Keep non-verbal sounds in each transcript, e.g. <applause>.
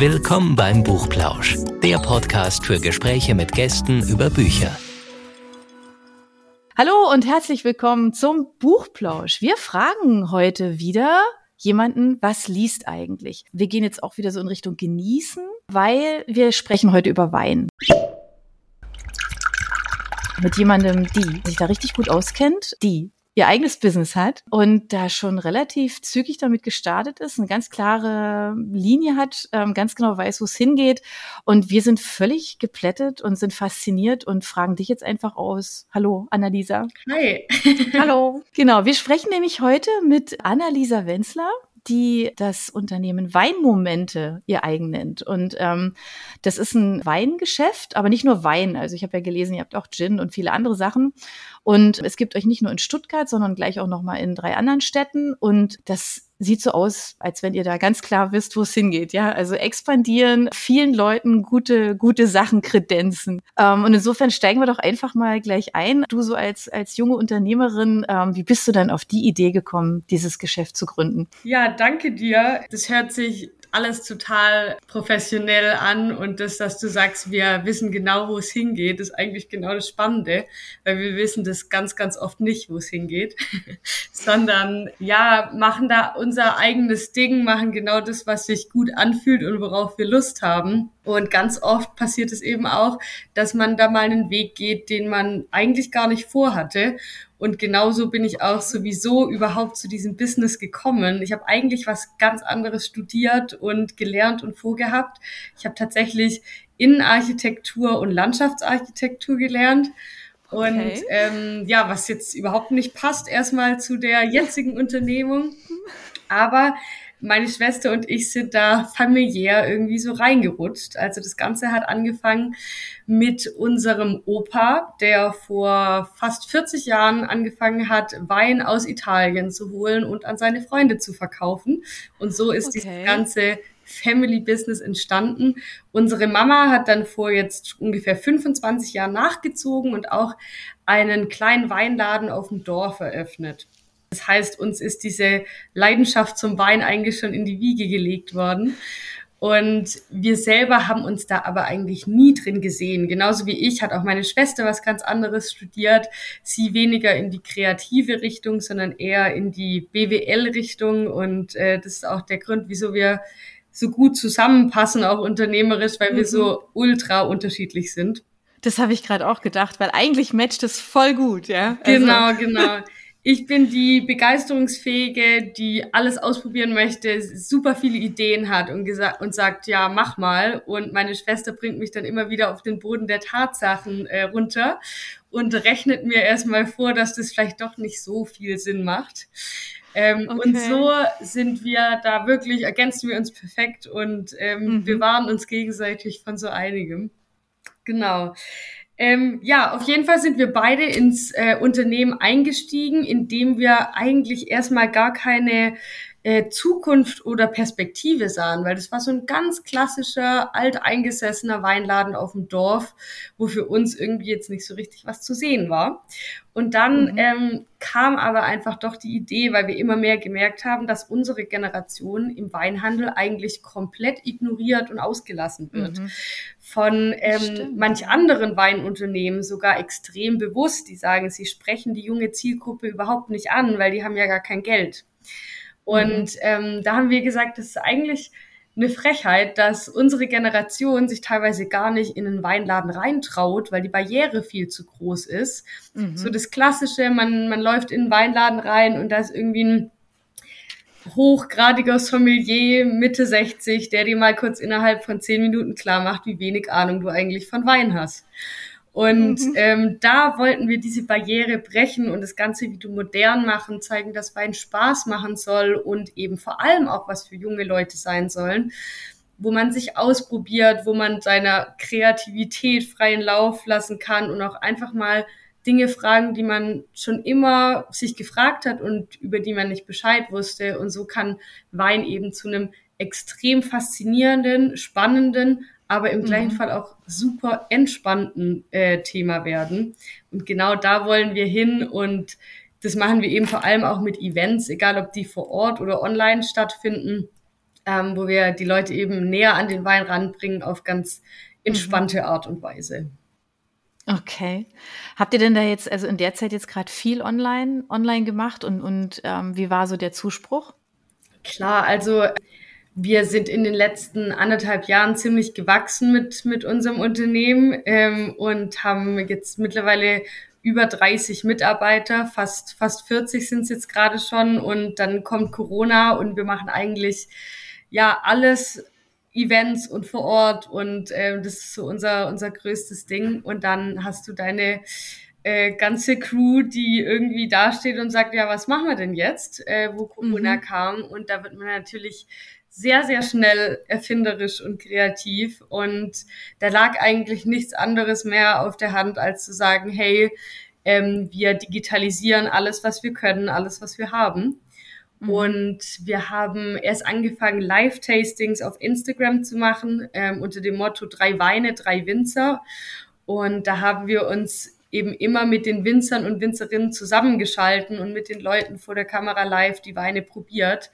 Willkommen beim Buchplausch, der Podcast für Gespräche mit Gästen über Bücher. Hallo und herzlich willkommen zum Buchplausch. Wir fragen heute wieder jemanden, was liest eigentlich? Wir gehen jetzt auch wieder so in Richtung genießen, weil wir sprechen heute über Wein. Mit jemandem, die sich da richtig gut auskennt, die ihr eigenes Business hat und da schon relativ zügig damit gestartet ist, eine ganz klare Linie hat, ähm, ganz genau weiß, wo es hingeht. Und wir sind völlig geplättet und sind fasziniert und fragen dich jetzt einfach aus. Hallo, Annalisa. Hi. <laughs> Hallo. Genau, wir sprechen nämlich heute mit Annalisa Wenzler die das Unternehmen Weinmomente ihr eigen nennt. Und ähm, das ist ein Weingeschäft, aber nicht nur Wein. Also ich habe ja gelesen, ihr habt auch Gin und viele andere Sachen. Und es gibt euch nicht nur in Stuttgart, sondern gleich auch noch mal in drei anderen Städten. Und das sieht so aus, als wenn ihr da ganz klar wisst, wo es hingeht. Ja, also expandieren, vielen Leuten gute, gute Sachen kredenzen. Ähm, und insofern steigen wir doch einfach mal gleich ein. Du so als, als junge Unternehmerin, ähm, wie bist du dann auf die Idee gekommen, dieses Geschäft zu gründen? Ja, danke dir. Das hört sich alles total professionell an und das, dass du sagst, wir wissen genau, wo es hingeht, ist eigentlich genau das Spannende, weil wir wissen das ganz, ganz oft nicht, wo es hingeht, <laughs> sondern ja, machen da unser eigenes Ding, machen genau das, was sich gut anfühlt und worauf wir Lust haben. Und ganz oft passiert es eben auch, dass man da mal einen Weg geht, den man eigentlich gar nicht vorhatte. Und genauso bin ich auch sowieso überhaupt zu diesem Business gekommen. Ich habe eigentlich was ganz anderes studiert und gelernt und vorgehabt. Ich habe tatsächlich Innenarchitektur und Landschaftsarchitektur gelernt. Und okay. ähm, ja, was jetzt überhaupt nicht passt, erstmal zu der jetzigen Unternehmung. <laughs> Aber meine Schwester und ich sind da familiär irgendwie so reingerutscht. Also das Ganze hat angefangen mit unserem Opa, der vor fast 40 Jahren angefangen hat, Wein aus Italien zu holen und an seine Freunde zu verkaufen. Und so ist okay. dieses ganze Family Business entstanden. Unsere Mama hat dann vor jetzt ungefähr 25 Jahren nachgezogen und auch einen kleinen Weinladen auf dem Dorf eröffnet. Das heißt, uns ist diese Leidenschaft zum Wein eigentlich schon in die Wiege gelegt worden. Und wir selber haben uns da aber eigentlich nie drin gesehen. Genauso wie ich hat auch meine Schwester was ganz anderes studiert. Sie weniger in die kreative Richtung, sondern eher in die BWL-Richtung. Und äh, das ist auch der Grund, wieso wir so gut zusammenpassen, auch unternehmerisch, weil mhm. wir so ultra unterschiedlich sind. Das habe ich gerade auch gedacht, weil eigentlich matcht es voll gut, ja. Also. Genau, genau. Ich bin die begeisterungsfähige, die alles ausprobieren möchte, super viele Ideen hat und gesagt und sagt, ja, mach mal. Und meine Schwester bringt mich dann immer wieder auf den Boden der Tatsachen äh, runter und rechnet mir erstmal vor, dass das vielleicht doch nicht so viel Sinn macht. Ähm, okay. Und so sind wir da wirklich, ergänzen wir uns perfekt und ähm, mhm. wir waren uns gegenseitig von so einigem. Genau. Ähm, ja, auf jeden Fall sind wir beide ins äh, Unternehmen eingestiegen, indem wir eigentlich erstmal gar keine äh, Zukunft oder Perspektive sahen, weil das war so ein ganz klassischer, alteingesessener Weinladen auf dem Dorf, wo für uns irgendwie jetzt nicht so richtig was zu sehen war. Und dann mhm. ähm, kam aber einfach doch die Idee, weil wir immer mehr gemerkt haben, dass unsere Generation im Weinhandel eigentlich komplett ignoriert und ausgelassen wird. Mhm. Von ähm, manch anderen Weinunternehmen sogar extrem bewusst, die sagen, sie sprechen die junge Zielgruppe überhaupt nicht an, weil die haben ja gar kein Geld. Und mhm. ähm, da haben wir gesagt, das ist eigentlich eine Frechheit, dass unsere Generation sich teilweise gar nicht in einen Weinladen reintraut, weil die Barriere viel zu groß ist. Mhm. So das Klassische, man, man läuft in einen Weinladen rein und da ist irgendwie ein hochgradiger Sommelier Mitte 60, der dir mal kurz innerhalb von zehn Minuten klar macht, wie wenig Ahnung du eigentlich von Wein hast. Und mhm. ähm, da wollten wir diese Barriere brechen und das Ganze wieder modern machen, zeigen, dass Wein Spaß machen soll und eben vor allem auch was für junge Leute sein sollen, wo man sich ausprobiert, wo man seiner Kreativität freien Lauf lassen kann und auch einfach mal Dinge fragen, die man schon immer sich gefragt hat und über die man nicht Bescheid wusste. Und so kann Wein eben zu einem extrem faszinierenden, spannenden, aber im gleichen mhm. Fall auch super entspannten äh, Thema werden. Und genau da wollen wir hin und das machen wir eben vor allem auch mit Events, egal ob die vor Ort oder online stattfinden. ähm, wo wir die Leute eben näher an den Wein ranbringen auf ganz entspannte mhm. Art und Weise. Okay. Habt ihr denn da jetzt, also in der Zeit jetzt gerade viel online, online gemacht und, und ähm, wie war so der Zuspruch? Klar, also wir sind in den letzten anderthalb Jahren ziemlich gewachsen mit, mit unserem Unternehmen ähm, und haben jetzt mittlerweile über 30 Mitarbeiter, fast, fast 40 sind es jetzt gerade schon und dann kommt Corona und wir machen eigentlich ja alles Events und vor Ort und äh, das ist so unser, unser größtes Ding. Und dann hast du deine äh, ganze Crew, die irgendwie dasteht und sagt, ja, was machen wir denn jetzt, äh, wo Corona mhm. kam? Und da wird man natürlich sehr, sehr schnell erfinderisch und kreativ. Und da lag eigentlich nichts anderes mehr auf der Hand, als zu sagen, hey, ähm, wir digitalisieren alles, was wir können, alles, was wir haben. Mhm. Und wir haben erst angefangen, Live-Tastings auf Instagram zu machen, ähm, unter dem Motto drei Weine, drei Winzer. Und da haben wir uns eben immer mit den Winzern und Winzerinnen zusammengeschalten und mit den Leuten vor der Kamera live die Weine probiert.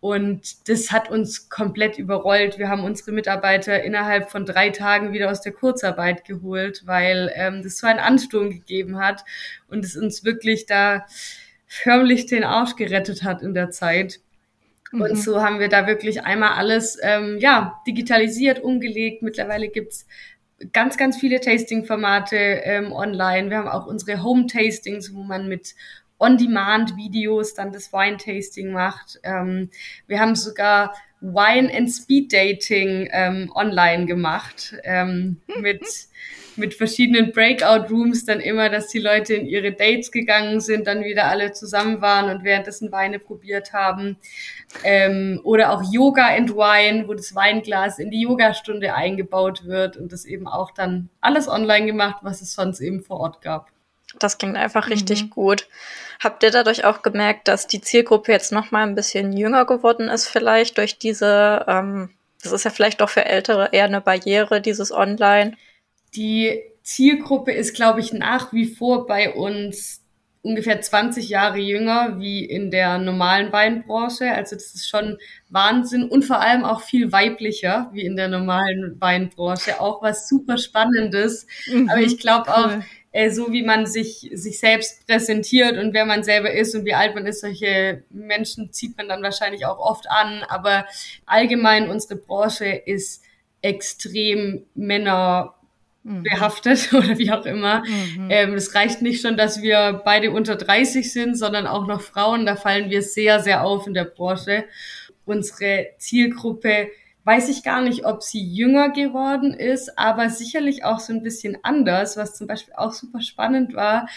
Und das hat uns komplett überrollt. Wir haben unsere Mitarbeiter innerhalb von drei Tagen wieder aus der Kurzarbeit geholt, weil ähm, das so einen Ansturm gegeben hat und es uns wirklich da förmlich den Arsch gerettet hat in der Zeit. Mhm. Und so haben wir da wirklich einmal alles ähm, ja, digitalisiert, umgelegt. Mittlerweile gibt's ganz, ganz viele Tasting-Formate ähm, online. Wir haben auch unsere Home-Tastings, wo man mit On-Demand-Videos dann das Wine-Tasting macht. Ähm, wir haben sogar Wine and Speed Dating ähm, online gemacht ähm, <laughs> mit mit verschiedenen Breakout Rooms dann immer, dass die Leute in ihre Dates gegangen sind, dann wieder alle zusammen waren und währenddessen Weine probiert haben. Ähm, oder auch Yoga and Wine, wo das Weinglas in die Yogastunde eingebaut wird und das eben auch dann alles online gemacht, was es sonst eben vor Ort gab. Das klingt einfach richtig mhm. gut. Habt ihr dadurch auch gemerkt, dass die Zielgruppe jetzt noch mal ein bisschen jünger geworden ist, vielleicht durch diese, ähm, das ist ja vielleicht doch für Ältere eher eine Barriere, dieses Online? Die Zielgruppe ist, glaube ich, nach wie vor bei uns ungefähr 20 Jahre jünger wie in der normalen Weinbranche. Also das ist schon Wahnsinn und vor allem auch viel weiblicher wie in der normalen Weinbranche. Auch was super Spannendes. Mhm, Aber ich glaube cool. auch, äh, so wie man sich, sich selbst präsentiert und wer man selber ist und wie alt man ist, solche Menschen zieht man dann wahrscheinlich auch oft an. Aber allgemein unsere Branche ist extrem Männer mhm. behaftet <laughs> oder wie auch immer. Mhm. Ähm, es reicht nicht schon, dass wir beide unter 30 sind, sondern auch noch Frauen. Da fallen wir sehr, sehr auf in der Branche. Unsere Zielgruppe weiß ich gar nicht, ob sie jünger geworden ist, aber sicherlich auch so ein bisschen anders, was zum Beispiel auch super spannend war.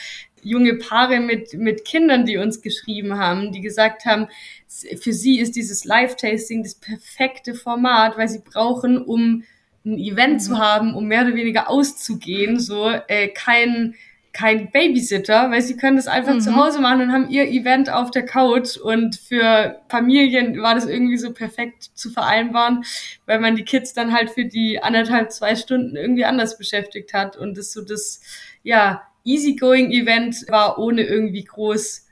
Junge Paare mit, mit Kindern, die uns geschrieben haben, die gesagt haben, für sie ist dieses Live-Tasting das perfekte Format, weil sie brauchen, um ein Event mhm. zu haben, um mehr oder weniger auszugehen, so äh, kein kein Babysitter, weil sie können das einfach mhm. zu Hause machen und haben ihr Event auf der Couch und für Familien war das irgendwie so perfekt zu vereinbaren, weil man die Kids dann halt für die anderthalb, zwei Stunden irgendwie anders beschäftigt hat und das so das, ja, easygoing Event war ohne irgendwie groß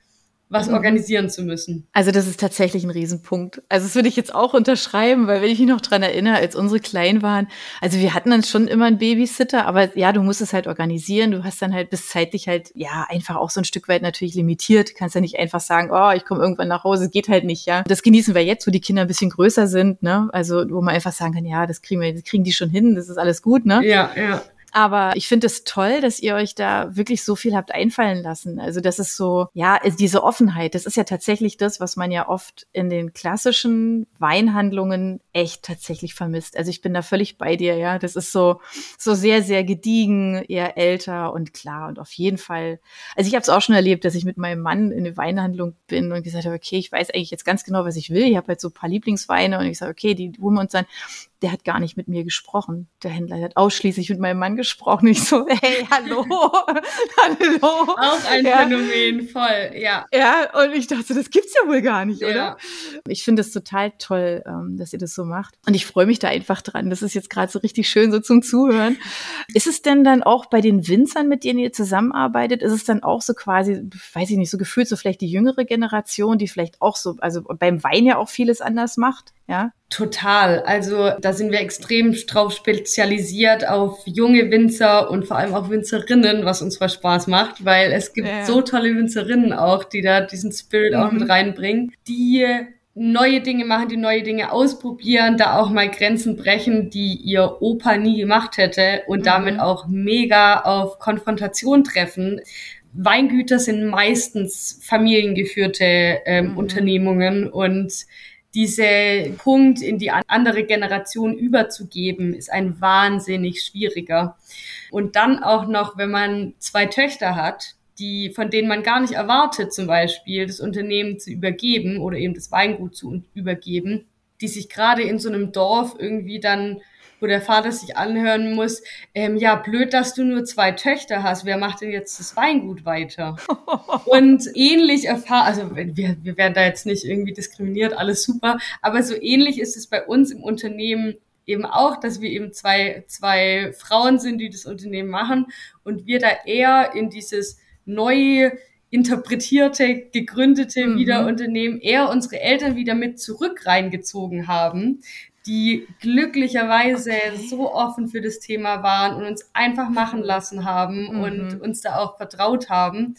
was mhm. organisieren zu müssen. Also das ist tatsächlich ein Riesenpunkt. Also das würde ich jetzt auch unterschreiben, weil wenn ich mich noch dran erinnere, als unsere klein waren, also wir hatten dann schon immer einen Babysitter, aber ja, du musst es halt organisieren. Du hast dann halt bis zeitlich halt ja einfach auch so ein Stück weit natürlich limitiert. Du kannst ja nicht einfach sagen, oh, ich komme irgendwann nach Hause, geht halt nicht, ja. Das genießen wir jetzt, wo die Kinder ein bisschen größer sind, ne? Also wo man einfach sagen kann, ja, das kriegen wir, das kriegen die schon hin, das ist alles gut, ne? Ja, ja. Aber ich finde es toll, dass ihr euch da wirklich so viel habt einfallen lassen. Also das ist so, ja, diese Offenheit, das ist ja tatsächlich das, was man ja oft in den klassischen Weinhandlungen echt tatsächlich vermisst. Also ich bin da völlig bei dir, ja. Das ist so, so sehr, sehr gediegen, eher älter und klar und auf jeden Fall. Also ich habe es auch schon erlebt, dass ich mit meinem Mann in eine Weinhandlung bin und gesagt habe, okay, ich weiß eigentlich jetzt ganz genau, was ich will. Ich habe halt so ein paar Lieblingsweine und ich sage, okay, die holen wir uns dann der hat gar nicht mit mir gesprochen. Der Händler hat ausschließlich mit meinem Mann gesprochen. Ich so, <laughs> hey, hallo, <laughs> hallo. Auch ein ja. Phänomen, voll, ja. Ja, und ich dachte, das gibt's ja wohl gar nicht, ja. oder? Ich finde es total toll, ähm, dass ihr das so macht. Und ich freue mich da einfach dran. Das ist jetzt gerade so richtig schön so zum Zuhören. Ist es denn dann auch bei den Winzern, mit denen ihr zusammenarbeitet, ist es dann auch so quasi, weiß ich nicht, so gefühlt so vielleicht die jüngere Generation, die vielleicht auch so, also beim Wein ja auch vieles anders macht? Ja. Total. Also da sind wir extrem drauf spezialisiert auf junge Winzer und vor allem auch Winzerinnen, was uns zwar Spaß macht, weil es gibt ja. so tolle Winzerinnen auch, die da diesen Spirit mhm. auch mit reinbringen, die neue Dinge machen, die neue Dinge ausprobieren, da auch mal Grenzen brechen, die ihr Opa nie gemacht hätte und mhm. damit auch mega auf Konfrontation treffen. Weingüter sind meistens familiengeführte ähm, mhm. Unternehmungen und diese Punkt in die andere Generation überzugeben, ist ein wahnsinnig schwieriger. Und dann auch noch, wenn man zwei Töchter hat, die, von denen man gar nicht erwartet, zum Beispiel das Unternehmen zu übergeben oder eben das Weingut zu übergeben, die sich gerade in so einem Dorf irgendwie dann wo der Vater sich anhören muss, ähm, ja, blöd, dass du nur zwei Töchter hast, wer macht denn jetzt das Weingut weiter? <laughs> Und ähnlich erfahren, also wir, wir werden da jetzt nicht irgendwie diskriminiert, alles super, aber so ähnlich ist es bei uns im Unternehmen eben auch, dass wir eben zwei, zwei Frauen sind, die das Unternehmen machen und wir da eher in dieses neu interpretierte, gegründete mhm. Wiederunternehmen eher unsere Eltern wieder mit zurück reingezogen haben, die glücklicherweise okay. so offen für das Thema waren und uns einfach machen lassen haben mhm. und uns da auch vertraut haben.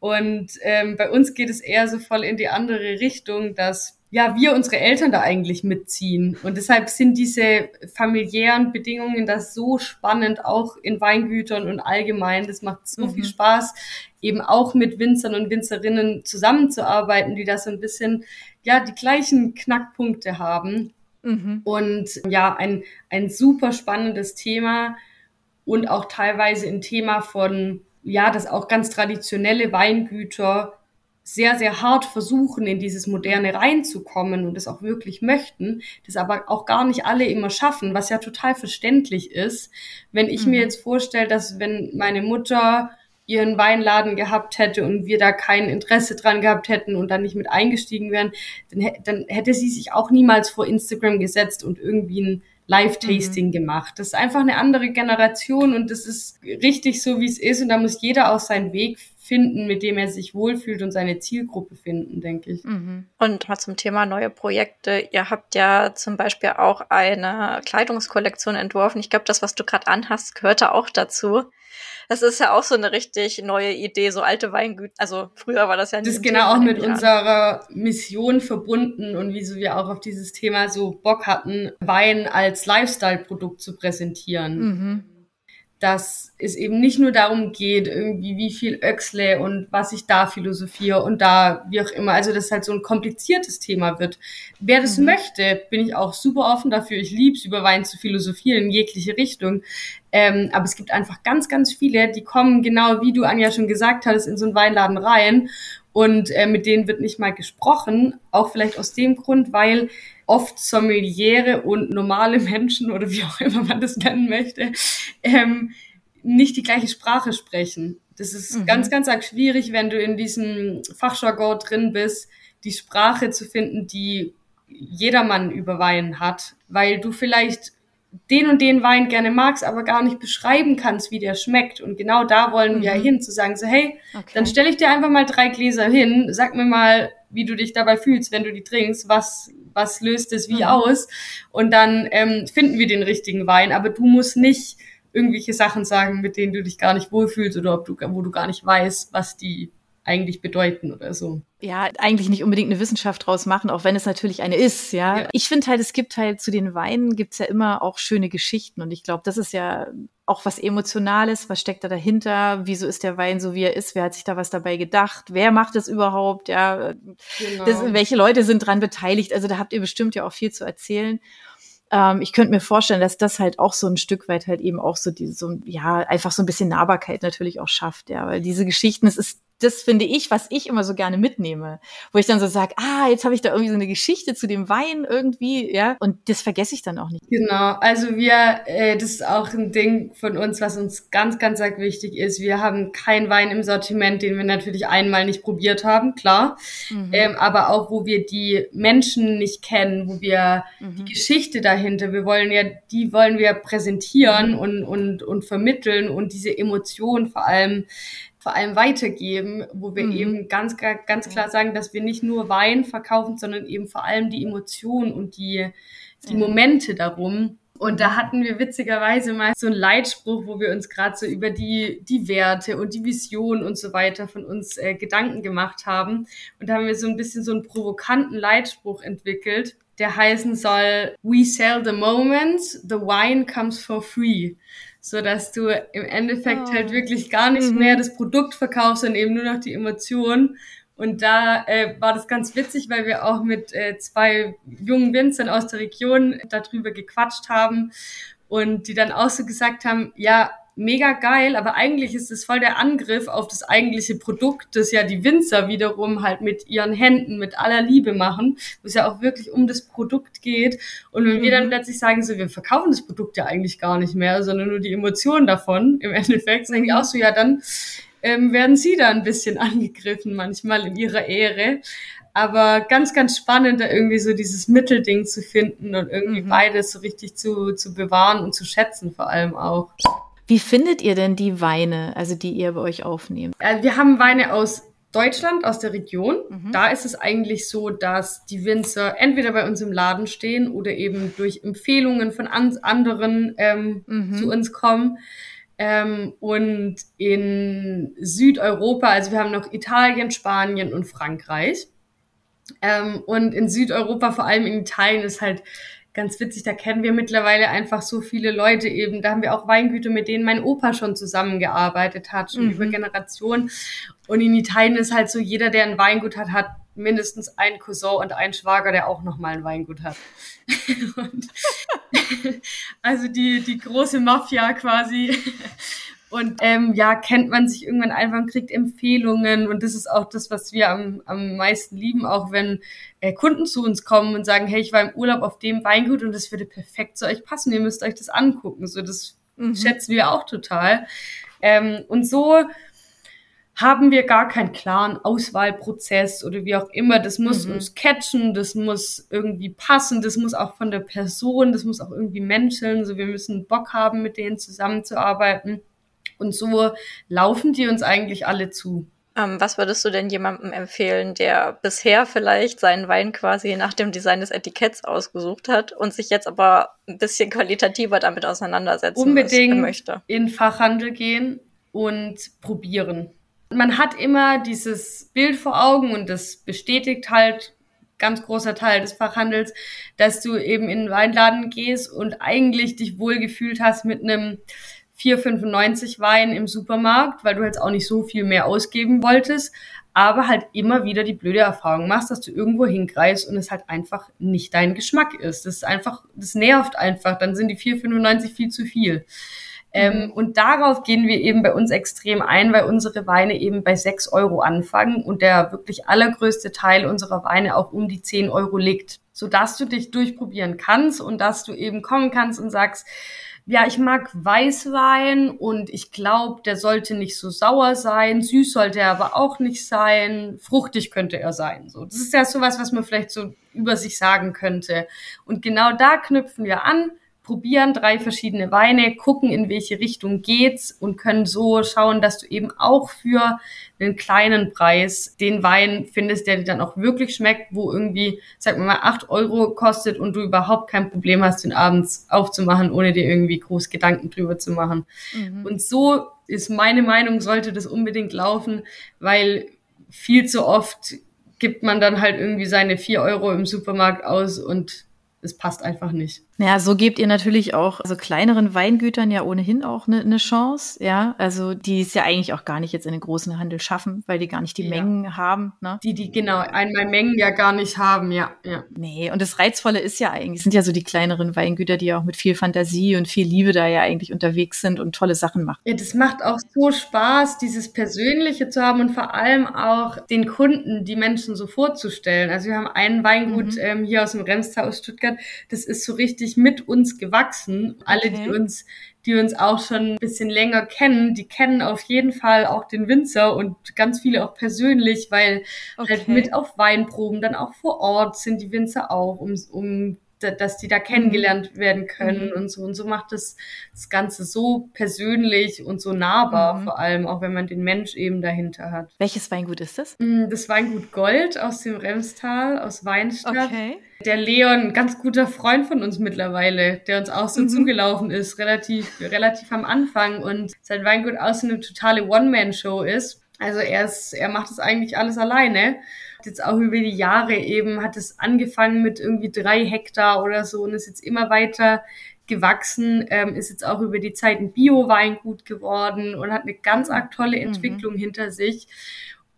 Und ähm, bei uns geht es eher so voll in die andere Richtung, dass ja, wir unsere Eltern da eigentlich mitziehen. Und deshalb sind diese familiären Bedingungen das so spannend, auch in Weingütern und allgemein. Das macht so mhm. viel Spaß, eben auch mit Winzern und Winzerinnen zusammenzuarbeiten, die da so ein bisschen, ja, die gleichen Knackpunkte haben. Mhm. Und ja, ein, ein super spannendes Thema und auch teilweise ein Thema von, ja, dass auch ganz traditionelle Weingüter sehr, sehr hart versuchen, in dieses Moderne reinzukommen und es auch wirklich möchten, das aber auch gar nicht alle immer schaffen, was ja total verständlich ist. Wenn ich mhm. mir jetzt vorstelle, dass wenn meine Mutter ihren Weinladen gehabt hätte und wir da kein Interesse dran gehabt hätten und dann nicht mit eingestiegen wären, dann, dann hätte sie sich auch niemals vor Instagram gesetzt und irgendwie ein Live-Tasting mhm. gemacht. Das ist einfach eine andere Generation und das ist richtig so, wie es ist und da muss jeder auch seinen Weg finden, mit dem er sich wohlfühlt und seine Zielgruppe finden, denke ich. Mhm. Und mal zum Thema neue Projekte. Ihr habt ja zum Beispiel auch eine Kleidungskollektion entworfen. Ich glaube, das, was du gerade anhast, gehörte auch dazu. Das ist ja auch so eine richtig neue Idee, so alte Weingüter. Also früher war das ja nicht. Das ist genau auch mit unserer Mission verbunden und wieso wir auch auf dieses Thema so Bock hatten, Wein als Lifestyle-Produkt zu präsentieren. Mhm dass es eben nicht nur darum geht, irgendwie wie viel Öxle und was ich da philosophiere und da wie auch immer. Also dass halt so ein kompliziertes Thema wird. Wer das mhm. möchte, bin ich auch super offen dafür. Ich lieb's über Wein zu philosophieren in jegliche Richtung. Ähm, aber es gibt einfach ganz, ganz viele, die kommen genau wie du Anja schon gesagt hattest in so einen Weinladen rein und äh, mit denen wird nicht mal gesprochen. Auch vielleicht aus dem Grund, weil oft Sommeliere und normale Menschen oder wie auch immer man das nennen möchte, ähm, nicht die gleiche Sprache sprechen. Das ist mhm. ganz, ganz arg schwierig, wenn du in diesem Fachjargon drin bist, die Sprache zu finden, die jedermann über Wein hat, weil du vielleicht den und den Wein gerne magst, aber gar nicht beschreiben kannst, wie der schmeckt. Und genau da wollen wir mhm. hin, zu sagen, so, hey, okay. dann stelle ich dir einfach mal drei Gläser hin, sag mir mal, wie du dich dabei fühlst, wenn du die trinkst, was, was löst es wie mhm. aus. Und dann ähm, finden wir den richtigen Wein. Aber du musst nicht irgendwelche Sachen sagen, mit denen du dich gar nicht wohlfühlst oder ob du, wo du gar nicht weißt, was die eigentlich bedeuten oder so. Ja, eigentlich nicht unbedingt eine Wissenschaft draus machen, auch wenn es natürlich eine ist, ja. ja. Ich finde halt, es gibt halt zu den Weinen gibt's ja immer auch schöne Geschichten und ich glaube, das ist ja auch was Emotionales, was steckt da dahinter, wieso ist der Wein so, wie er ist, wer hat sich da was dabei gedacht, wer macht es überhaupt, ja, genau. das, welche Leute sind dran beteiligt, also da habt ihr bestimmt ja auch viel zu erzählen ähm, ich könnte mir vorstellen, dass das halt auch so ein Stück weit halt eben auch so diese, so, ja, einfach so ein bisschen Nahbarkeit natürlich auch schafft, ja, weil diese Geschichten, es ist das finde ich, was ich immer so gerne mitnehme, wo ich dann so sage, ah, jetzt habe ich da irgendwie so eine Geschichte zu dem Wein irgendwie, ja, und das vergesse ich dann auch nicht. Genau, also wir, äh, das ist auch ein Ding von uns, was uns ganz, ganz arg wichtig ist. Wir haben keinen Wein im Sortiment, den wir natürlich einmal nicht probiert haben, klar, mhm. ähm, aber auch, wo wir die Menschen nicht kennen, wo wir mhm. die Geschichte dahinter, wir wollen ja, die wollen wir präsentieren mhm. und, und, und vermitteln und diese Emotionen vor allem vor allem weitergeben, wo wir mhm. eben ganz, ganz klar sagen, dass wir nicht nur Wein verkaufen, sondern eben vor allem die Emotionen und die, die Momente darum. Und da hatten wir witzigerweise mal so einen Leitspruch, wo wir uns gerade so über die, die Werte und die Vision und so weiter von uns äh, Gedanken gemacht haben. Und da haben wir so ein bisschen so einen provokanten Leitspruch entwickelt, der heißen soll, We sell the moment, the wine comes for free so dass du im Endeffekt oh. halt wirklich gar nicht mhm. mehr das Produkt verkaufst, sondern eben nur noch die Emotionen. Und da äh, war das ganz witzig, weil wir auch mit äh, zwei jungen Winzern aus der Region darüber gequatscht haben und die dann auch so gesagt haben, ja, mega geil, aber eigentlich ist es voll der Angriff auf das eigentliche Produkt, das ja die Winzer wiederum halt mit ihren Händen, mit aller Liebe machen, wo es ja auch wirklich um das Produkt geht. Und wenn mhm. wir dann mhm. plötzlich sagen, so, wir verkaufen das Produkt ja eigentlich gar nicht mehr, sondern nur die Emotionen davon, im <laughs> Endeffekt, sagen die auch so, ja, dann ähm, werden sie da ein bisschen <laughs> angegriffen, manchmal in ihrer Ehre. Aber ganz, ganz spannend, da irgendwie so dieses Mittelding zu finden und irgendwie mhm. beides so richtig zu, zu bewahren und zu schätzen, vor allem auch. Wie findet ihr denn die Weine, also die ihr bei euch aufnehmt? Also wir haben Weine aus Deutschland, aus der Region. Mhm. Da ist es eigentlich so, dass die Winzer entweder bei uns im Laden stehen oder eben durch Empfehlungen von an anderen ähm, mhm. zu uns kommen. Ähm, und in Südeuropa, also wir haben noch Italien, Spanien und Frankreich. Ähm, und in Südeuropa, vor allem in Italien, ist halt ganz witzig, da kennen wir mittlerweile einfach so viele Leute eben. Da haben wir auch Weingüter, mit denen mein Opa schon zusammengearbeitet hat, schon mhm. über Generationen. Und in Italien ist halt so, jeder, der ein Weingut hat, hat mindestens einen Cousin und einen Schwager, der auch nochmal ein Weingut hat. <laughs> <laughs> also die, die große Mafia quasi. Und ähm, ja, kennt man sich irgendwann einfach und kriegt Empfehlungen. Und das ist auch das, was wir am, am meisten lieben, auch wenn äh, Kunden zu uns kommen und sagen, hey, ich war im Urlaub auf dem Weingut und das würde perfekt zu euch passen. Ihr müsst euch das angucken. So, das mhm. schätzen wir auch total. Ähm, und so haben wir gar keinen klaren Auswahlprozess oder wie auch immer. Das muss mhm. uns catchen, das muss irgendwie passen, das muss auch von der Person, das muss auch irgendwie menscheln. So, wir müssen Bock haben, mit denen zusammenzuarbeiten. Und so laufen die uns eigentlich alle zu. Ähm, was würdest du denn jemandem empfehlen, der bisher vielleicht seinen Wein quasi nach dem Design des Etiketts ausgesucht hat und sich jetzt aber ein bisschen qualitativer damit auseinandersetzen Unbedingt möchte? in Fachhandel gehen und probieren. Man hat immer dieses Bild vor Augen und das bestätigt halt ganz großer Teil des Fachhandels, dass du eben in den Weinladen gehst und eigentlich dich wohlgefühlt hast mit einem 4,95 Wein im Supermarkt, weil du jetzt auch nicht so viel mehr ausgeben wolltest, aber halt immer wieder die blöde Erfahrung machst, dass du irgendwo hingreifst und es halt einfach nicht dein Geschmack ist. Das ist einfach, das nervt einfach, dann sind die 4,95 viel zu viel. Ähm, mhm. und darauf gehen wir eben bei uns extrem ein, weil unsere Weine eben bei 6 Euro anfangen und der wirklich allergrößte Teil unserer Weine auch um die 10 Euro liegt, sodass du dich durchprobieren kannst und dass du eben kommen kannst und sagst, ja, ich mag Weißwein und ich glaube, der sollte nicht so sauer sein. Süß sollte er aber auch nicht sein. Fruchtig könnte er sein. So, das ist ja sowas, was man vielleicht so über sich sagen könnte. Und genau da knüpfen wir an probieren drei verschiedene Weine, gucken, in welche Richtung geht's und können so schauen, dass du eben auch für einen kleinen Preis den Wein findest, der dir dann auch wirklich schmeckt, wo irgendwie, sag mal, acht Euro kostet und du überhaupt kein Problem hast, den abends aufzumachen, ohne dir irgendwie groß Gedanken drüber zu machen. Mhm. Und so ist meine Meinung, sollte das unbedingt laufen, weil viel zu oft gibt man dann halt irgendwie seine vier Euro im Supermarkt aus und es passt einfach nicht. Ja, so gebt ihr natürlich auch also kleineren Weingütern ja ohnehin auch eine ne Chance, ja. Also die es ja eigentlich auch gar nicht jetzt in den großen Handel schaffen, weil die gar nicht die ja. Mengen haben. Ne? Die, die genau einmal Mengen ja gar nicht haben, ja, ja. Nee, und das Reizvolle ist ja eigentlich, sind ja so die kleineren Weingüter, die ja auch mit viel Fantasie und viel Liebe da ja eigentlich unterwegs sind und tolle Sachen machen. Ja, das macht auch so Spaß, dieses Persönliche zu haben und vor allem auch den Kunden, die Menschen so vorzustellen. Also wir haben einen Weingut mhm. ähm, hier aus dem Remstal aus Stuttgart, das ist so richtig richtig mit uns gewachsen. Alle, okay. die uns, die uns auch schon ein bisschen länger kennen, die kennen auf jeden Fall auch den Winzer und ganz viele auch persönlich, weil halt okay. halt mit auf Weinproben dann auch vor Ort sind die Winzer auch, um, um dass die da kennengelernt werden können mhm. und so. Und so macht das, das Ganze so persönlich und so nahbar, mhm. vor allem auch wenn man den Mensch eben dahinter hat. Welches Weingut ist das? Mm, das Weingut Gold aus dem Remstal, aus Weinstadt. Okay. Der Leon, ganz guter Freund von uns mittlerweile, der uns auch so mhm. zugelaufen ist, relativ, relativ am Anfang und sein Weingut auch so eine totale One-Man-Show ist. Also er ist, er macht das eigentlich alles alleine jetzt auch über die Jahre eben, hat es angefangen mit irgendwie drei Hektar oder so und ist jetzt immer weiter gewachsen, ähm, ist jetzt auch über die Zeit ein Bio-Weingut geworden und hat eine ganz arg tolle mhm. Entwicklung mhm. hinter sich.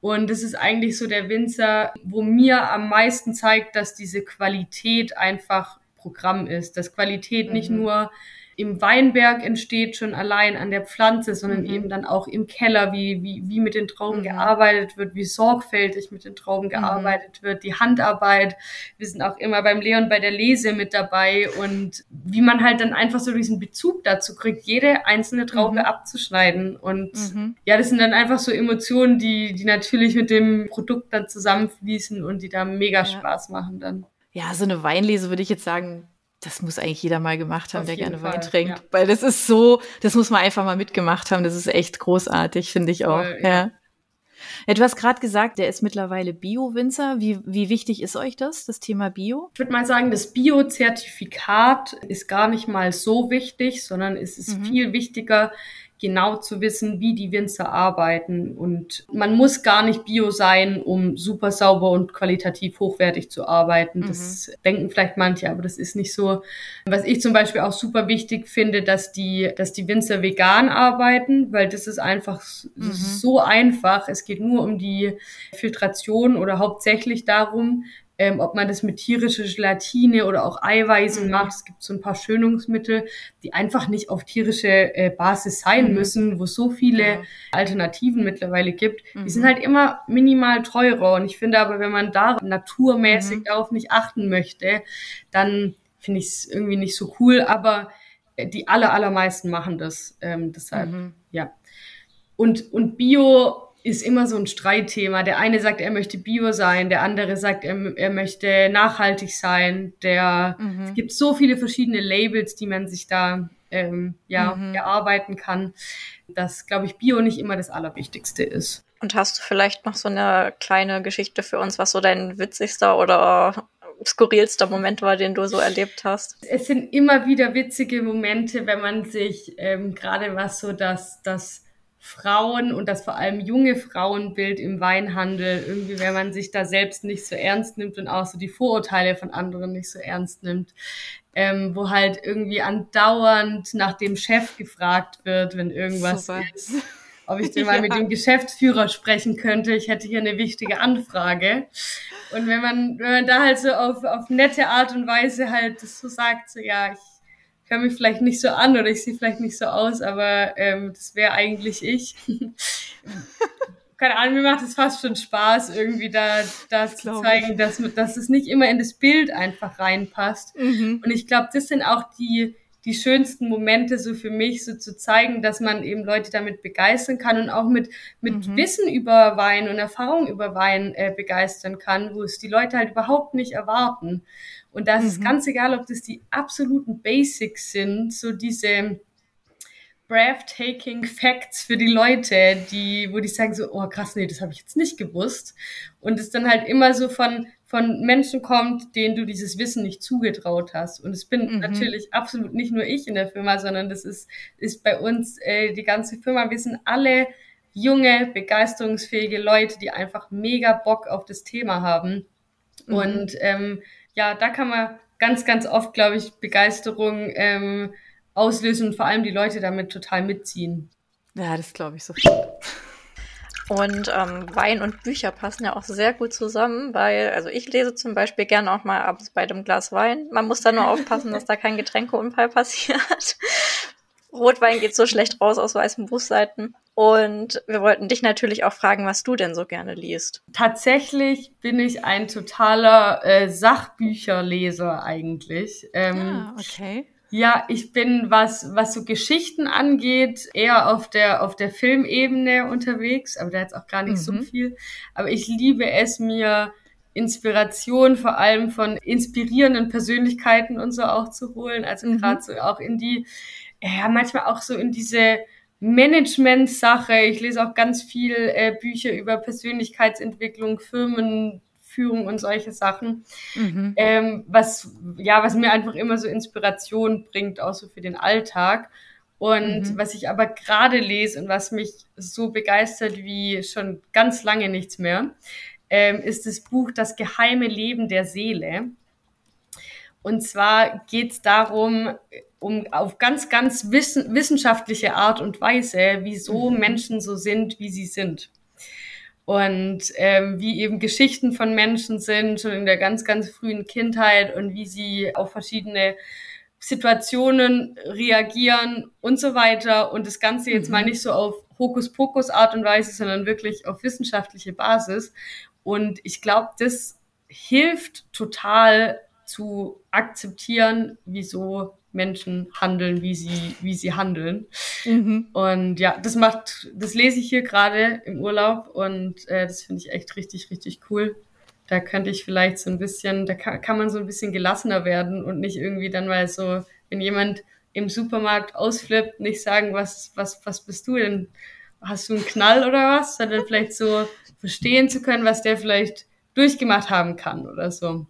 Und das ist eigentlich so der Winzer, wo mir am meisten zeigt, dass diese Qualität einfach Programm ist. Dass Qualität mhm. nicht nur im Weinberg entsteht schon allein an der Pflanze, sondern mhm. eben dann auch im Keller, wie, wie, wie mit den Trauben mhm. gearbeitet wird, wie sorgfältig mit den Trauben mhm. gearbeitet wird, die Handarbeit. Wir sind auch immer beim Leon bei der Lese mit dabei und wie man halt dann einfach so diesen Bezug dazu kriegt, jede einzelne Traube mhm. abzuschneiden. Und mhm. ja, das sind dann einfach so Emotionen, die, die natürlich mit dem Produkt dann zusammenfließen und die da mega ja. Spaß machen dann. Ja, so eine Weinlese würde ich jetzt sagen, das muss eigentlich jeder mal gemacht haben, Auf der gerne Fall, Wein trinkt. Ja. Weil das ist so, das muss man einfach mal mitgemacht haben. Das ist echt großartig, finde ich auch. Voll, ja. ja. Ja, du hast gerade gesagt, der ist mittlerweile Bio-Winzer. Wie, wie wichtig ist euch das, das Thema Bio? Ich würde mal sagen, das Bio-Zertifikat ist gar nicht mal so wichtig, sondern es ist mhm. viel wichtiger, genau zu wissen, wie die Winzer arbeiten. Und man muss gar nicht bio sein, um super sauber und qualitativ hochwertig zu arbeiten. Mhm. Das denken vielleicht manche, aber das ist nicht so. Was ich zum Beispiel auch super wichtig finde, dass die, dass die Winzer vegan arbeiten, weil das ist einfach mhm. so einfach. Es geht nur um die Filtration oder hauptsächlich darum, ähm, ob man das mit tierischer Gelatine oder auch Eiweißen mhm. macht. Es gibt so ein paar Schönungsmittel, die einfach nicht auf tierische äh, Basis sein mhm. müssen, wo es so viele ja. Alternativen mittlerweile gibt. Mhm. Die sind halt immer minimal teurer. Und ich finde aber, wenn man da naturmäßig mhm. darauf nicht achten möchte, dann finde ich es irgendwie nicht so cool. Aber äh, die aller, allermeisten machen das. Ähm, deshalb, mhm. ja. Und, und Bio ist immer so ein Streitthema. Der eine sagt, er möchte Bio sein, der andere sagt, er, er möchte nachhaltig sein. Der, mhm. Es gibt so viele verschiedene Labels, die man sich da ähm, ja, mhm. erarbeiten kann, dass, glaube ich, Bio nicht immer das Allerwichtigste ist. Und hast du vielleicht noch so eine kleine Geschichte für uns, was so dein witzigster oder skurrilster Moment war, den du so erlebt hast? Es sind immer wieder witzige Momente, wenn man sich ähm, gerade was so das, das Frauen und das vor allem junge Frauenbild im Weinhandel, irgendwie, wenn man sich da selbst nicht so ernst nimmt und auch so die Vorurteile von anderen nicht so ernst nimmt, ähm, wo halt irgendwie andauernd nach dem Chef gefragt wird, wenn irgendwas Super. ist. Ob ich <laughs> denn mal ja. mit dem Geschäftsführer sprechen könnte. Ich hätte hier eine wichtige Anfrage. Und wenn man, wenn man da halt so auf, auf nette Art und Weise halt so sagt, so ja, ich höre mich vielleicht nicht so an oder ich sehe vielleicht nicht so aus, aber ähm, das wäre eigentlich ich. <laughs> Keine Ahnung, mir macht es fast schon Spaß, irgendwie da, da zu zeigen, dass, dass es nicht immer in das Bild einfach reinpasst. Mhm. Und ich glaube, das sind auch die, die schönsten Momente so für mich, so zu zeigen, dass man eben Leute damit begeistern kann und auch mit, mit mhm. Wissen über Wein und Erfahrung über Wein äh, begeistern kann, wo es die Leute halt überhaupt nicht erwarten. Und das mhm. ist ganz egal, ob das die absoluten Basics sind, so diese breathtaking Facts für die Leute, die, wo die sagen so, oh krass, nee, das habe ich jetzt nicht gewusst. Und es dann halt immer so von, von Menschen kommt, denen du dieses Wissen nicht zugetraut hast. Und es bin mhm. natürlich absolut nicht nur ich in der Firma, sondern das ist, ist bei uns äh, die ganze Firma. Wir sind alle junge, begeisterungsfähige Leute, die einfach mega Bock auf das Thema haben. Mhm. Und ähm, ja, da kann man ganz, ganz oft, glaube ich, Begeisterung ähm, auslösen und vor allem die Leute damit total mitziehen. Ja, das glaube ich sofort. Und ähm, Wein und Bücher passen ja auch sehr gut zusammen, weil, also ich lese zum Beispiel gerne auch mal abends bei dem Glas Wein. Man muss da nur aufpassen, dass da kein Getränkeunfall <laughs> passiert. Rotwein geht so schlecht raus aus weißen Buchseiten. Und wir wollten dich natürlich auch fragen, was du denn so gerne liest. Tatsächlich bin ich ein totaler äh, Sachbücherleser eigentlich. Ähm, ah, okay. Ja, ich bin, was, was so Geschichten angeht, eher auf der, auf der Filmebene unterwegs, aber da jetzt auch gar nicht mhm. so viel. Aber ich liebe es mir, Inspiration vor allem von inspirierenden Persönlichkeiten und so auch zu holen. Also mhm. gerade so auch in die, ja, manchmal auch so in diese Management-Sache. Ich lese auch ganz viel äh, Bücher über Persönlichkeitsentwicklung, Firmen, Führung und solche Sachen. Mhm. Ähm, was, ja, was mir einfach immer so Inspiration bringt, auch so für den Alltag. Und mhm. was ich aber gerade lese und was mich so begeistert wie schon ganz lange nichts mehr, ähm, ist das Buch Das geheime Leben der Seele. Und zwar geht es darum, um auf ganz, ganz wissen, wissenschaftliche Art und Weise, wieso mhm. Menschen so sind, wie sie sind und ähm, wie eben Geschichten von Menschen sind, schon in der ganz, ganz frühen Kindheit und wie sie auf verschiedene Situationen reagieren und so weiter. Und das Ganze jetzt mal mhm. nicht so auf Hokuspokus Art und Weise, sondern wirklich auf wissenschaftliche Basis. Und ich glaube, das hilft total zu akzeptieren, wieso Menschen handeln, wie sie, wie sie handeln. Mhm. Und ja, das macht, das lese ich hier gerade im Urlaub und äh, das finde ich echt richtig, richtig cool. Da könnte ich vielleicht so ein bisschen, da kann, kann man so ein bisschen gelassener werden und nicht irgendwie dann mal so, wenn jemand im Supermarkt ausflippt, nicht sagen, was, was, was bist du denn? Hast du einen Knall oder was? Sondern vielleicht so verstehen zu können, was der vielleicht durchgemacht haben kann oder so.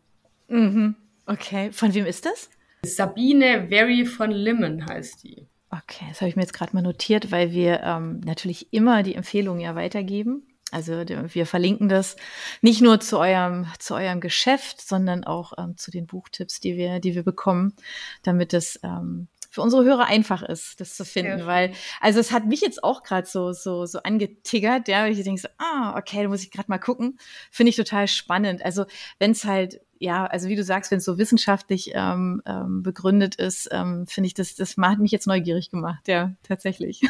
Mhm. Okay. Von wem ist das? Sabine Very von Limmen heißt die. Okay, das habe ich mir jetzt gerade mal notiert, weil wir ähm, natürlich immer die Empfehlungen ja weitergeben. Also wir verlinken das nicht nur zu eurem, zu eurem Geschäft, sondern auch ähm, zu den Buchtipps, die wir, die wir bekommen, damit es ähm, für unsere Hörer einfach ist, das zu finden, ja. weil, also es hat mich jetzt auch gerade so, so, so angetiggert, ja, weil ich denke so, ah, okay, da muss ich gerade mal gucken. Finde ich total spannend. Also wenn es halt ja, also wie du sagst, wenn es so wissenschaftlich ähm, ähm, begründet ist, ähm, finde ich, das, das hat mich jetzt neugierig gemacht, ja, tatsächlich.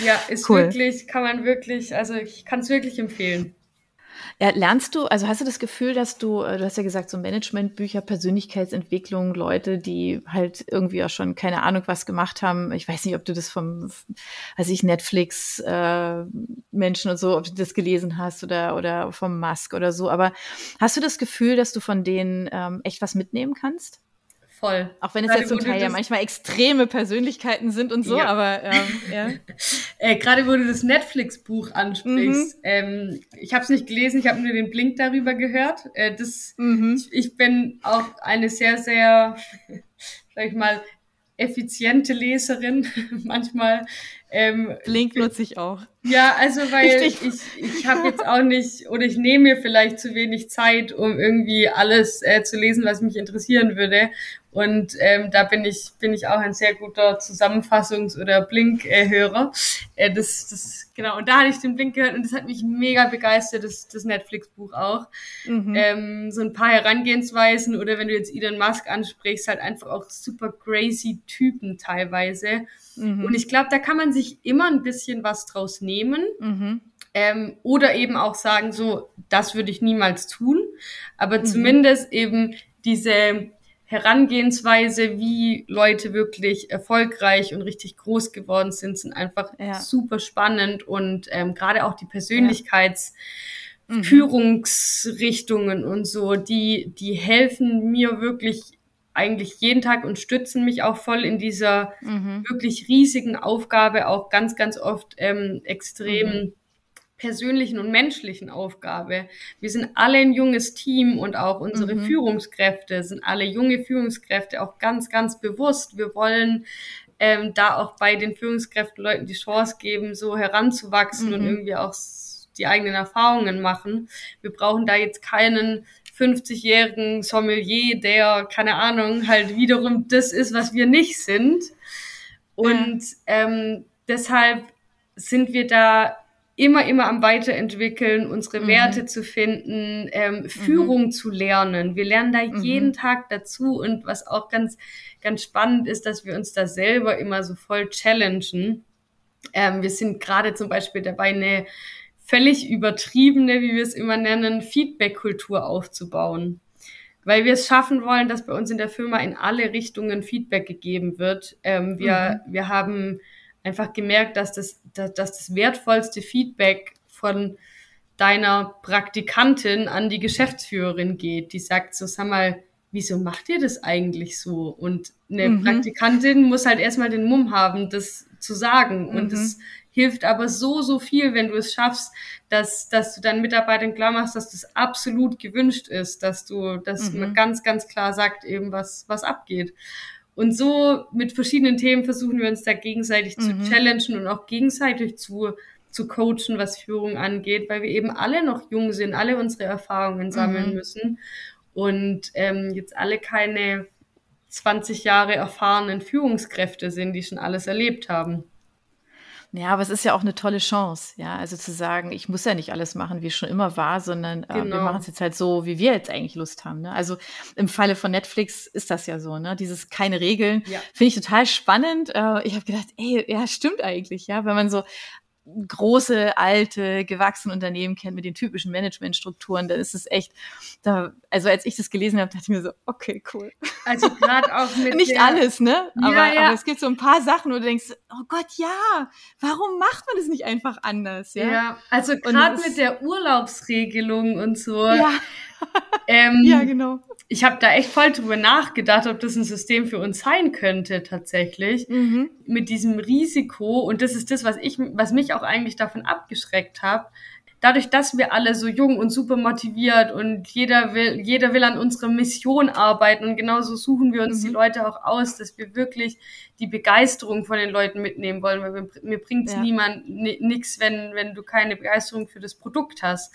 Ja, ist cool. wirklich, kann man wirklich, also ich kann es wirklich empfehlen. Ja, lernst du, also hast du das Gefühl, dass du, äh, du hast ja gesagt, so Managementbücher, Persönlichkeitsentwicklung, Leute, die halt irgendwie auch schon keine Ahnung was gemacht haben. Ich weiß nicht, ob du das vom, weiß ich, Netflix äh, Menschen und so, ob du das gelesen hast oder, oder vom Musk oder so. Aber hast du das Gefühl, dass du von denen ähm, echt was mitnehmen kannst? Voll. Auch wenn es gerade ja zum Teil ja manchmal extreme Persönlichkeiten sind und so, ja. aber ähm, <laughs> ja. äh, gerade wo du das Netflix-Buch ansprichst, mhm. ähm, ich habe es nicht gelesen, ich habe nur den Blink darüber gehört. Äh, das, mhm. ich, ich bin auch eine sehr, sehr, <laughs> sag ich mal, effiziente Leserin <laughs> manchmal. Ähm, Blink nutze ich auch. Ja, also weil Richtig. ich, ich habe jetzt auch nicht, oder ich nehme mir vielleicht zu wenig Zeit, um irgendwie alles äh, zu lesen, was mich interessieren würde. Und ähm, da bin ich, bin ich auch ein sehr guter Zusammenfassungs- oder Blink-Hörer. Äh, das, das, genau, und da hatte ich den Blink gehört und das hat mich mega begeistert, das, das Netflix-Buch auch. Mhm. Ähm, so ein paar Herangehensweisen oder wenn du jetzt Elon Musk ansprichst, halt einfach auch super crazy Typen teilweise. Mhm. Und ich glaube, da kann man sich immer ein bisschen was draus nehmen. Mhm. Ähm, oder eben auch sagen, so, das würde ich niemals tun. Aber mhm. zumindest eben diese Herangehensweise, wie Leute wirklich erfolgreich und richtig groß geworden sind, sind einfach ja. super spannend und ähm, gerade auch die Persönlichkeitsführungsrichtungen ja. mhm. und so, die, die helfen mir wirklich eigentlich jeden Tag und stützen mich auch voll in dieser mhm. wirklich riesigen Aufgabe, auch ganz, ganz oft ähm, extrem mhm persönlichen und menschlichen Aufgabe. Wir sind alle ein junges Team und auch unsere mhm. Führungskräfte sind alle junge Führungskräfte auch ganz, ganz bewusst. Wir wollen ähm, da auch bei den Führungskräften Leuten die Chance geben, so heranzuwachsen mhm. und irgendwie auch die eigenen Erfahrungen machen. Wir brauchen da jetzt keinen 50-jährigen Sommelier, der, keine Ahnung, halt wiederum das ist, was wir nicht sind. Und ähm, deshalb sind wir da immer, immer am Weiterentwickeln, unsere mhm. Werte zu finden, ähm, mhm. Führung zu lernen. Wir lernen da mhm. jeden Tag dazu und was auch ganz, ganz spannend ist, dass wir uns da selber immer so voll challengen. Ähm, wir sind gerade zum Beispiel dabei, eine völlig übertriebene, wie wir es immer nennen, Feedback-Kultur aufzubauen. Weil wir es schaffen wollen, dass bei uns in der Firma in alle Richtungen Feedback gegeben wird. Ähm, wir, mhm. wir haben einfach gemerkt, dass das, dass, dass das wertvollste Feedback von deiner Praktikantin an die Geschäftsführerin geht, die sagt so, sag mal, wieso macht ihr das eigentlich so? Und eine mhm. Praktikantin muss halt erstmal den Mumm haben, das zu sagen. Und es mhm hilft aber so, so viel, wenn du es schaffst, dass, dass du deinen Mitarbeitern klar machst, dass das absolut gewünscht ist, dass du, dass mhm. man ganz, ganz klar sagt eben, was, was abgeht. Und so mit verschiedenen Themen versuchen wir uns da gegenseitig mhm. zu challengen und auch gegenseitig zu, zu coachen, was Führung angeht, weil wir eben alle noch jung sind, alle unsere Erfahrungen sammeln mhm. müssen und ähm, jetzt alle keine 20 Jahre erfahrenen Führungskräfte sind, die schon alles erlebt haben. Ja, aber es ist ja auch eine tolle Chance, ja. Also zu sagen, ich muss ja nicht alles machen, wie es schon immer war, sondern äh, genau. wir machen es jetzt halt so, wie wir jetzt eigentlich Lust haben. Ne? Also im Falle von Netflix ist das ja so, ne? Dieses keine Regeln. Ja. Finde ich total spannend. Äh, ich habe gedacht, ey, ja, stimmt eigentlich, ja. Wenn man so große, alte, gewachsene Unternehmen kennt mit den typischen Managementstrukturen, dann ist es echt, da, also als ich das gelesen habe, dachte ich mir so, okay, cool. Also gerade auch mit <laughs> Nicht der, alles, ne? Aber, ja, ja. aber es gibt so ein paar Sachen, wo du denkst, oh Gott, ja, warum macht man das nicht einfach anders? Ja, ja also gerade mit der Urlaubsregelung und so. Ja. Ähm, ja, genau ich habe da echt voll drüber nachgedacht, ob das ein System für uns sein könnte tatsächlich mhm. mit diesem Risiko und das ist das, was ich, was mich auch eigentlich davon abgeschreckt hat. Dadurch, dass wir alle so jung und super motiviert und jeder will, jeder will an unserer Mission arbeiten und genauso suchen wir uns mhm. die Leute auch aus, dass wir wirklich die Begeisterung von den Leuten mitnehmen wollen, weil wir, mir bringt ja. niemand nix, wenn wenn du keine Begeisterung für das Produkt hast.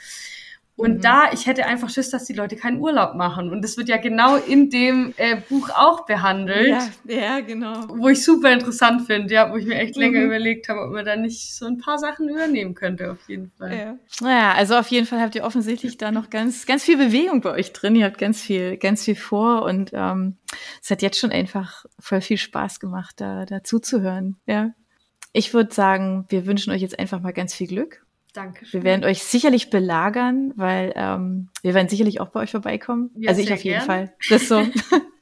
Und mhm. da, ich hätte einfach Schiss, dass die Leute keinen Urlaub machen. Und das wird ja genau in dem äh, Buch auch behandelt. Ja, ja, genau. Wo ich super interessant finde, ja, wo ich mir echt länger mhm. überlegt habe, ob man da nicht so ein paar Sachen übernehmen könnte, auf jeden Fall. Ja. Naja, also auf jeden Fall habt ihr offensichtlich da noch ganz, ganz viel Bewegung bei euch drin. Ihr habt ganz viel, ganz viel vor und ähm, es hat jetzt schon einfach voll viel Spaß gemacht, da, da zuzuhören. Ja. Ich würde sagen, wir wünschen euch jetzt einfach mal ganz viel Glück Danke. Wir werden euch sicherlich belagern, weil ähm, wir werden sicherlich auch bei euch vorbeikommen. Ja, also ich auf jeden gern. Fall. Das ist so. <laughs>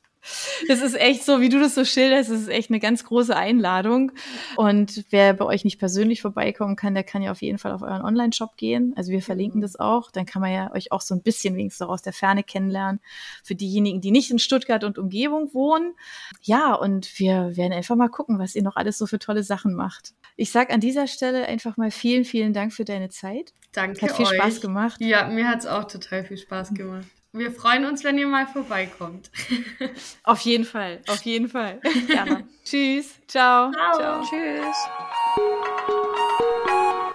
Das ist echt so, wie du das so schilderst, das ist echt eine ganz große Einladung. Und wer bei euch nicht persönlich vorbeikommen kann, der kann ja auf jeden Fall auf euren Online-Shop gehen. Also wir verlinken mhm. das auch. Dann kann man ja euch auch so ein bisschen wenigstens auch aus der Ferne kennenlernen. Für diejenigen, die nicht in Stuttgart und Umgebung wohnen. Ja, und wir werden einfach mal gucken, was ihr noch alles so für tolle Sachen macht. Ich sag an dieser Stelle einfach mal vielen, vielen Dank für deine Zeit. Danke. Hat viel euch. Spaß gemacht. Ja, mir hat's auch total viel Spaß gemacht. Wir freuen uns, wenn ihr mal vorbeikommt. <laughs> Auf jeden Fall, auf jeden Fall. <laughs> Gerne. Tschüss. Ciao. Ciao. Ciao. Tschüss.